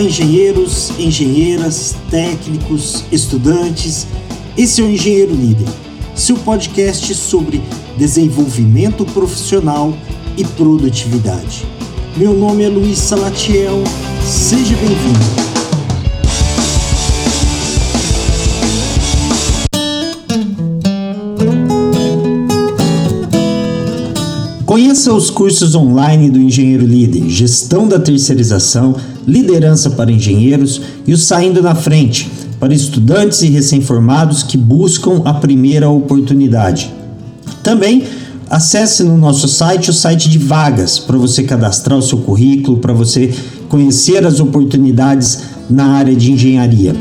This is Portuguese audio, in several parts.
Engenheiros, engenheiras, técnicos, estudantes. Esse é o Engenheiro Líder, seu podcast sobre desenvolvimento profissional e produtividade. Meu nome é Luiz Salatiel, seja bem-vindo. Conheça os cursos online do Engenheiro Líder, Gestão da Terceirização, Liderança para Engenheiros e o Saindo na Frente, para estudantes e recém-formados que buscam a primeira oportunidade. Também acesse no nosso site o site de vagas para você cadastrar o seu currículo, para você conhecer as oportunidades na área de engenharia.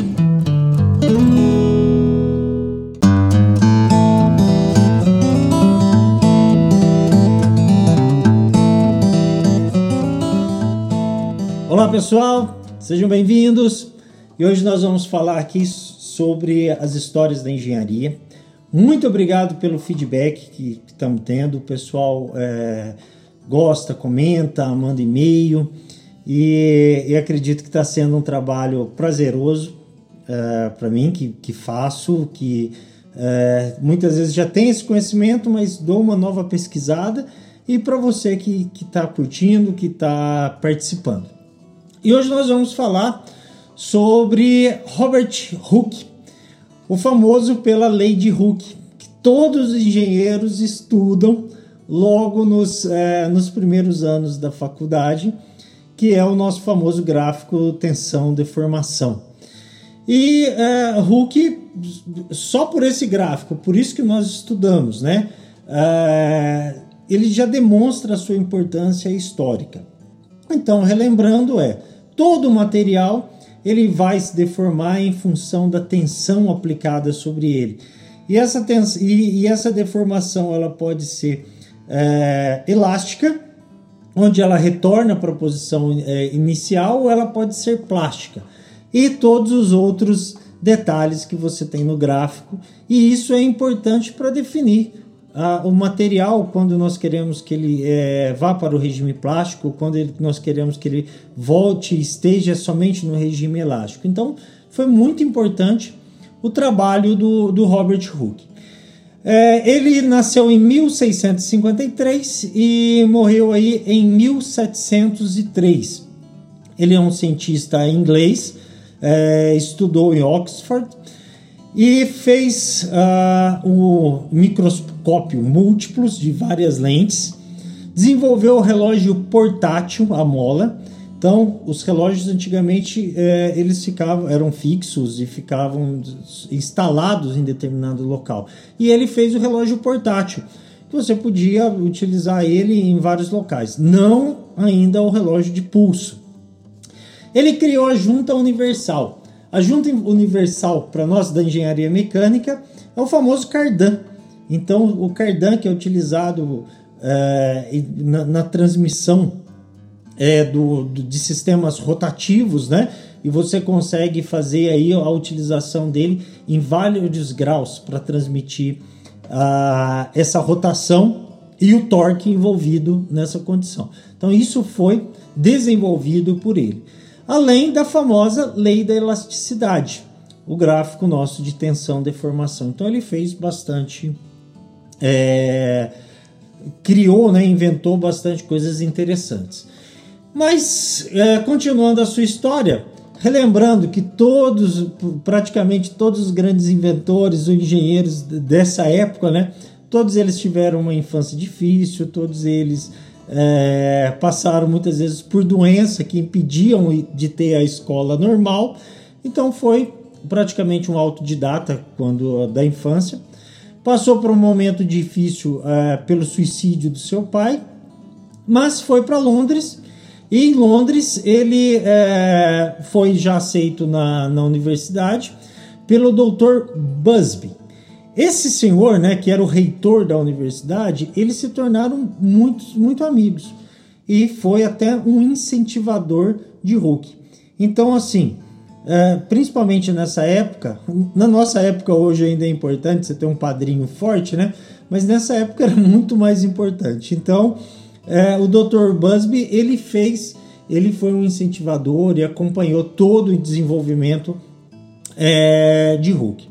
Olá pessoal, sejam bem-vindos. E hoje nós vamos falar aqui sobre as histórias da engenharia. Muito obrigado pelo feedback que estamos tendo, o pessoal é, gosta, comenta, manda e-mail. E, e, acredito que está sendo um trabalho prazeroso é, para mim, que, que faço, que é, muitas vezes já tem esse conhecimento, mas dou uma nova pesquisada. E para você que está curtindo, que está participando. E hoje nós vamos falar sobre Robert Hooke, o famoso pela lei de Hooke, que todos os engenheiros estudam logo nos, é, nos primeiros anos da faculdade, que é o nosso famoso gráfico tensão-deformação. E é, Hooke, só por esse gráfico, por isso que nós estudamos, né? É, ele já demonstra a sua importância histórica. Então, relembrando, é todo o material ele vai se deformar em função da tensão aplicada sobre ele. E essa, tens, e, e essa deformação ela pode ser é, elástica, onde ela retorna para a posição é, inicial, ou ela pode ser plástica. E todos os outros detalhes que você tem no gráfico. E isso é importante para definir ah, o material, quando nós queremos que ele é, vá para o regime plástico, quando ele, nós queremos que ele volte e esteja somente no regime elástico. Então, foi muito importante o trabalho do, do Robert Hooke. É, ele nasceu em 1653 e morreu aí em 1703. Ele é um cientista inglês, é, estudou em Oxford e fez uh, o microscópio múltiplos de várias lentes, desenvolveu o relógio portátil, a mola. Então, os relógios antigamente eh, eles ficavam eram fixos e ficavam instalados em determinado local. E ele fez o relógio portátil, que você podia utilizar ele em vários locais. Não ainda o relógio de pulso. Ele criou a junta universal a junta universal para nós da engenharia mecânica é o famoso cardan. Então, o cardan que é utilizado é, na, na, transmissão é, do, do, de sistemas rotativos, né? E você consegue fazer aí a utilização dele em vários graus para transmitir essa rotação e o torque envolvido nessa condição. Então, isso foi desenvolvido por ele além da famosa lei da elasticidade, o gráfico nosso de tensão deformação. Então ele fez bastante, é, criou, né, inventou bastante coisas interessantes. Mas é, continuando a sua história, relembrando que todos, praticamente todos os grandes inventores ou engenheiros dessa época, né, todos eles tiveram uma infância difícil, todos eles é, passaram muitas vezes por doença que impediam de ter a escola normal. Então foi praticamente um autodidata quando da infância. Passou por um momento difícil é, pelo suicídio do seu pai, mas foi para Londres. E em Londres ele é, foi já aceito na, na universidade pelo Dr. Busby. Esse senhor, né, que era o reitor da universidade, eles se tornaram muito, muito amigos e foi até um incentivador de Hulk. Então, assim, é, principalmente nessa época, na nossa época hoje ainda é importante você ter um padrinho forte, né? Mas nessa época era muito mais importante. Então, é, o Dr. Busby ele fez ele foi um incentivador e acompanhou todo o desenvolvimento é, de Hulk.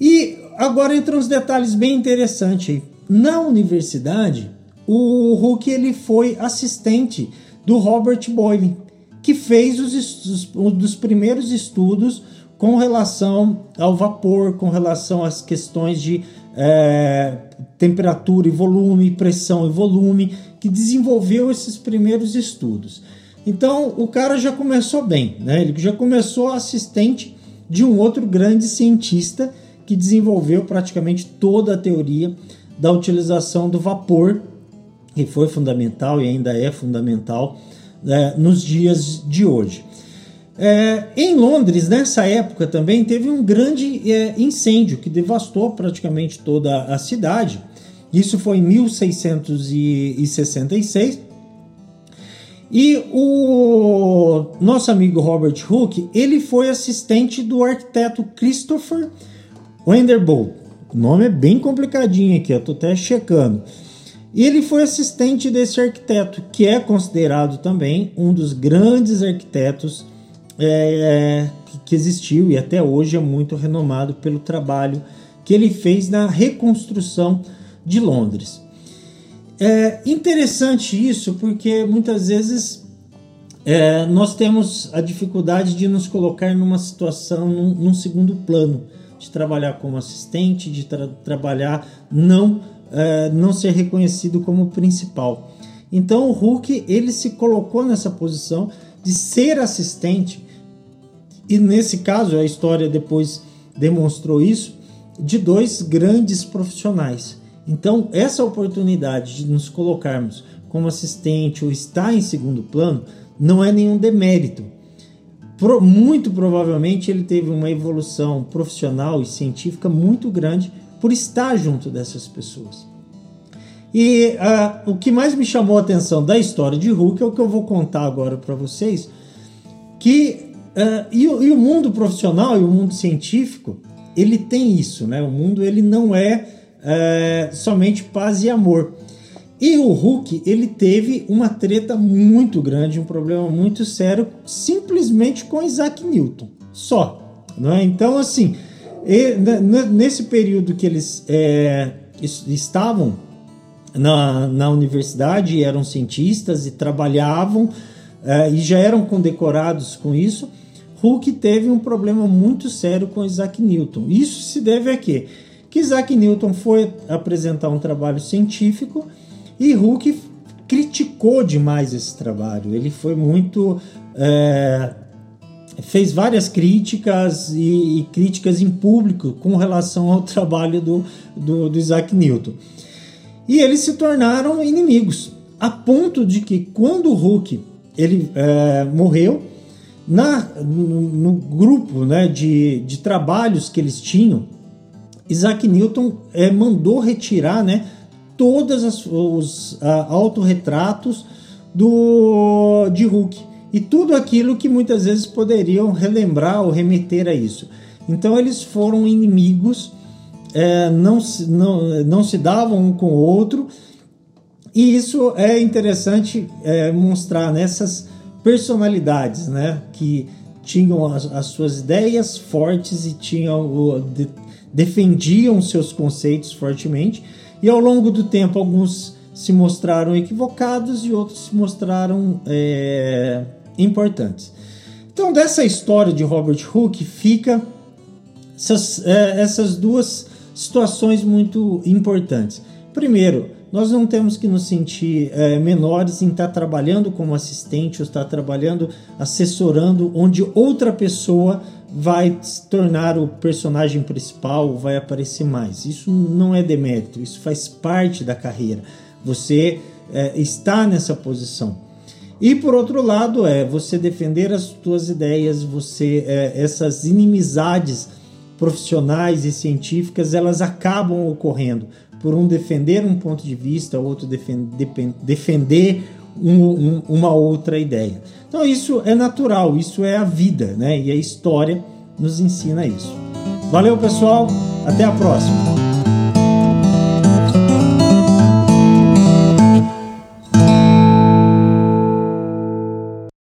E agora entram uns detalhes bem interessantes. Na universidade, o Hulk ele foi assistente do Robert Boyle, que fez os, um dos primeiros estudos com relação ao vapor, com relação às questões de é, temperatura e volume, pressão e volume, que desenvolveu esses primeiros estudos. Então o cara já começou bem, né? ele já começou assistente de um outro grande cientista que desenvolveu praticamente toda a teoria da utilização do vapor, que foi fundamental e ainda é fundamental é, nos dias de hoje. É, em Londres, nessa época também, teve um grande é, incêndio que devastou praticamente toda a cidade. Isso foi em 1666. E o nosso amigo Robert Hooke, ele foi assistente do arquiteto Christopher Wenderbolt. O nome é bem complicadinho aqui, eu tô até checando. E ele foi assistente desse arquiteto, que é considerado também um dos grandes arquitetos é, que existiu e até hoje é muito renomado pelo trabalho que ele fez na reconstrução de Londres. É interessante isso porque muitas vezes é, nós temos a dificuldade de nos colocar numa situação, num, num segundo plano, de trabalhar como assistente, de tra trabalhar não, é, não ser reconhecido como principal. Então o Hulk ele se colocou nessa posição de ser assistente e nesse caso, a história depois demonstrou isso, de dois grandes profissionais. Então, essa oportunidade de nos colocarmos como assistente ou estar em segundo plano não é nenhum demérito. Pro, muito provavelmente ele teve uma evolução profissional e científica muito grande por estar junto dessas pessoas. E uh, o que mais me chamou a atenção da história de Hulk é o que eu vou contar agora para vocês, que Uh, e, e, o mundo profissional e o mundo científico, ele tem isso, né? O mundo ele não é uh, somente paz e amor. E o Hulk, ele teve uma treta muito grande, um problema muito sério, simplesmente com Isaac Newton, só. Não é? Então, assim, nesse período que eles é, estavam na, na universidade, eram cientistas e trabalhavam, é, e já eram condecorados com isso, Hooke teve um problema muito sério com Isaac Newton. Isso se deve a quê? Que Isaac Newton foi apresentar um trabalho científico e Hooke criticou demais esse trabalho. Ele foi muito. É, fez várias críticas e, e, críticas em público com relação ao trabalho do, do, do Isaac Newton. E eles se tornaram inimigos, a ponto de que quando Hooke ele é, morreu, na, no, no, grupo né, de, de trabalhos que eles tinham, Isaac Newton é, mandou retirar né, todos os autorretratos do, de Hulk e tudo aquilo que muitas vezes poderiam relembrar ou remeter a isso. Então eles foram inimigos, é, não, se, não, não se davam um com o outro, e isso é interessante é, mostrar nessas personalidades, né? Que tinham as, as suas ideias fortes e tinham de, defendiam seus conceitos fortemente. E ao longo do tempo, alguns se mostraram equivocados e outros se mostraram é, importantes. Então, dessa história de Robert Hooke fica essas, é, essas duas situações muito importantes. Primeiro, nós não temos que nos sentir é, menores em estar trabalhando como assistente ou estar trabalhando assessorando, onde outra pessoa vai se tornar o personagem principal, vai aparecer mais. Isso não é demérito, isso faz parte da carreira. Você é, está nessa posição. E por outro lado, é você defender as suas ideias, você é, essas inimizades profissionais e científicas, elas acabam ocorrendo por um defender um ponto de vista, outro defender, defender um, um, uma outra ideia. Então isso é natural, isso é a vida, né? E a história nos ensina isso. Valeu, pessoal, até a próxima.